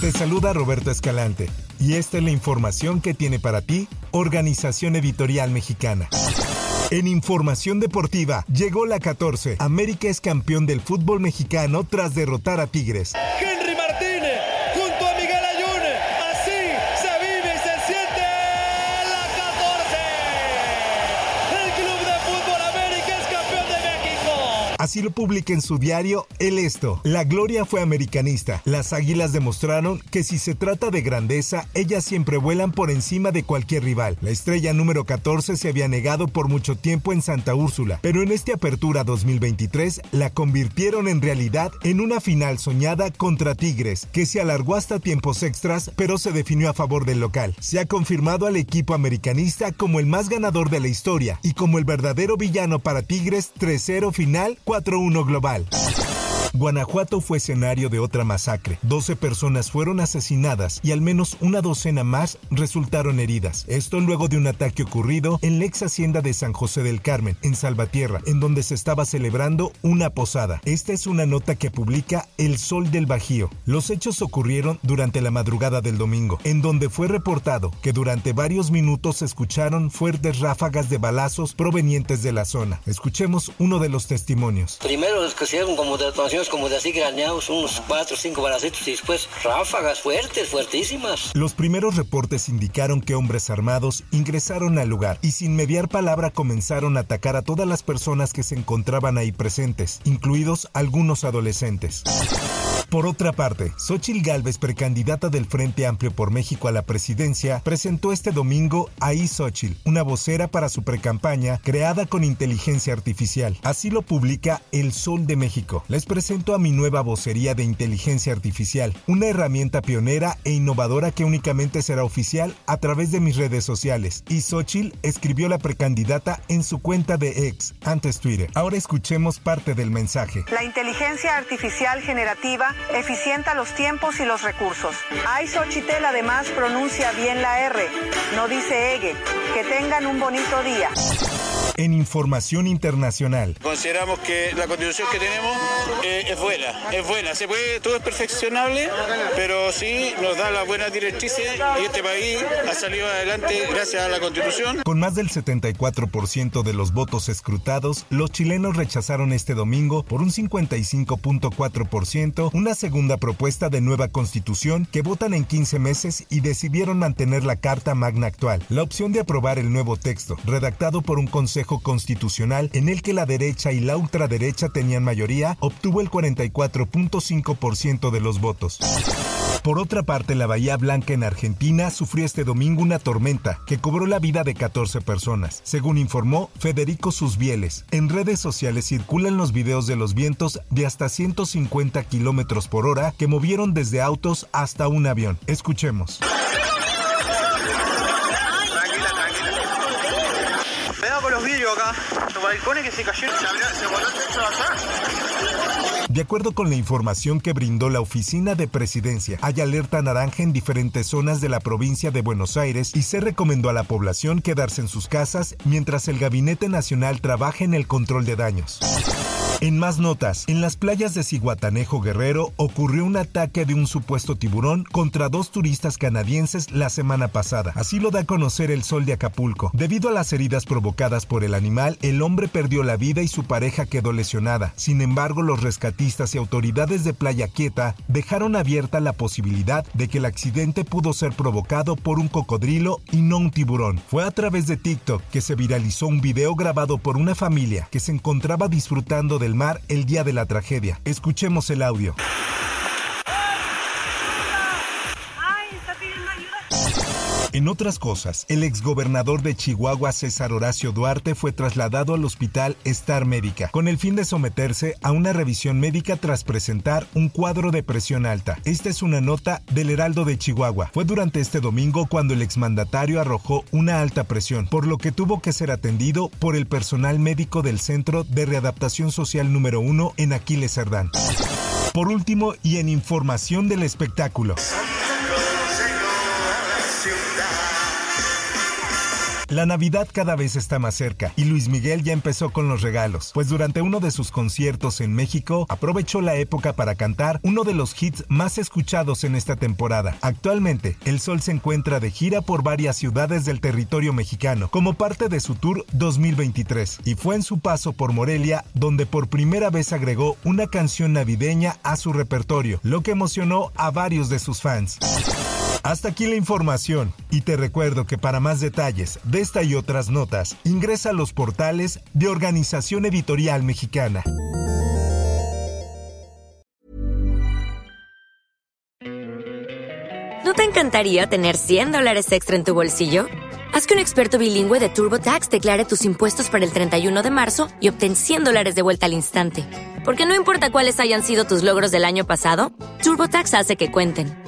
Te saluda Roberto Escalante y esta es la información que tiene para ti Organización Editorial Mexicana. En información deportiva, llegó la 14. América es campeón del fútbol mexicano tras derrotar a Tigres. Henry Lo publica en su diario El Esto. La gloria fue americanista. Las águilas demostraron que si se trata de grandeza, ellas siempre vuelan por encima de cualquier rival. La estrella número 14 se había negado por mucho tiempo en Santa Úrsula, pero en esta apertura 2023 la convirtieron en realidad en una final soñada contra Tigres, que se alargó hasta tiempos extras, pero se definió a favor del local. Se ha confirmado al equipo americanista como el más ganador de la historia y como el verdadero villano para Tigres 3-0 final 4-1 global. Guanajuato fue escenario de otra masacre. 12 personas fueron asesinadas y al menos una docena más resultaron heridas. Esto luego de un ataque ocurrido en la ex hacienda de San José del Carmen, en Salvatierra, en donde se estaba celebrando una posada. Esta es una nota que publica El Sol del Bajío. Los hechos ocurrieron durante la madrugada del domingo, en donde fue reportado que durante varios minutos se escucharon fuertes ráfagas de balazos provenientes de la zona. Escuchemos uno de los testimonios. Primero dieron como detonaciones como de así graneados, unos cuatro o cinco balacitos y después ráfagas fuertes, fuertísimas. Los primeros reportes indicaron que hombres armados ingresaron al lugar y sin mediar palabra comenzaron a atacar a todas las personas que se encontraban ahí presentes, incluidos algunos adolescentes. Por otra parte, Xochil Gálvez, precandidata del Frente Amplio por México a la presidencia, presentó este domingo a Xochil, una vocera para su precampaña creada con inteligencia artificial. Así lo publica El Sol de México. Les presento a mi nueva vocería de inteligencia artificial, una herramienta pionera e innovadora que únicamente será oficial a través de mis redes sociales. Y escribió la precandidata en su cuenta de ex, antes Twitter. Ahora escuchemos parte del mensaje. La inteligencia artificial generativa eficienta los tiempos y los recursos. Ay Xochitl además pronuncia bien la R, no dice Ege. Que tengan un bonito día. En información internacional, Consideramos que la constitución que tenemos eh, es buena, es buena. Se puede, todo es perfeccionable, pero sí nos da las buenas directrices y este país ha salido adelante gracias a la constitución. con más del 74% de los votos escrutados, los chilenos rechazaron este domingo por un 55.4% una segunda propuesta de nueva constitución que votan en 15 meses y decidieron mantener la Carta Magna actual. La opción de aprobar el nuevo texto, redactado por un Consejo Constitucional en el que la derecha y la ultraderecha tenían mayoría, obtuvo el 44.5% de los votos. Por otra parte, la Bahía Blanca en Argentina sufrió este domingo una tormenta que cobró la vida de 14 personas, según informó Federico Susbieles. En redes sociales circulan los videos de los vientos de hasta 150 kilómetros por hora que movieron desde autos hasta un avión. Escuchemos. De. De acuerdo con la información que brindó la Oficina de Presidencia, hay alerta naranja en diferentes zonas de la provincia de Buenos Aires y se recomendó a la población quedarse en sus casas mientras el Gabinete Nacional trabaja en el control de daños. En más notas, en las playas de Ciguatanejo Guerrero ocurrió un ataque de un supuesto tiburón contra dos turistas canadienses la semana pasada. Así lo da a conocer el Sol de Acapulco. Debido a las heridas provocadas por el animal, el hombre perdió la vida y su pareja quedó lesionada. Sin embargo, los rescatistas y autoridades de Playa Quieta dejaron abierta la posibilidad de que el accidente pudo ser provocado por un cocodrilo y no un tiburón. Fue a través de TikTok que se viralizó un video grabado por una familia que se encontraba disfrutando mar el día de la tragedia. Escuchemos el audio. En otras cosas, el exgobernador de Chihuahua, César Horacio Duarte, fue trasladado al hospital Star Médica con el fin de someterse a una revisión médica tras presentar un cuadro de presión alta. Esta es una nota del Heraldo de Chihuahua. Fue durante este domingo cuando el exmandatario arrojó una alta presión, por lo que tuvo que ser atendido por el personal médico del Centro de Readaptación Social número 1 en Aquiles Cerdán. Por último, y en información del espectáculo. La Navidad cada vez está más cerca y Luis Miguel ya empezó con los regalos, pues durante uno de sus conciertos en México aprovechó la época para cantar uno de los hits más escuchados en esta temporada. Actualmente, El Sol se encuentra de gira por varias ciudades del territorio mexicano como parte de su tour 2023 y fue en su paso por Morelia donde por primera vez agregó una canción navideña a su repertorio, lo que emocionó a varios de sus fans. Hasta aquí la información y te recuerdo que para más detalles de esta y otras notas ingresa a los portales de Organización Editorial Mexicana. ¿No te encantaría tener 100 dólares extra en tu bolsillo? Haz que un experto bilingüe de TurboTax declare tus impuestos para el 31 de marzo y obtén 100 dólares de vuelta al instante. Porque no importa cuáles hayan sido tus logros del año pasado, TurboTax hace que cuenten.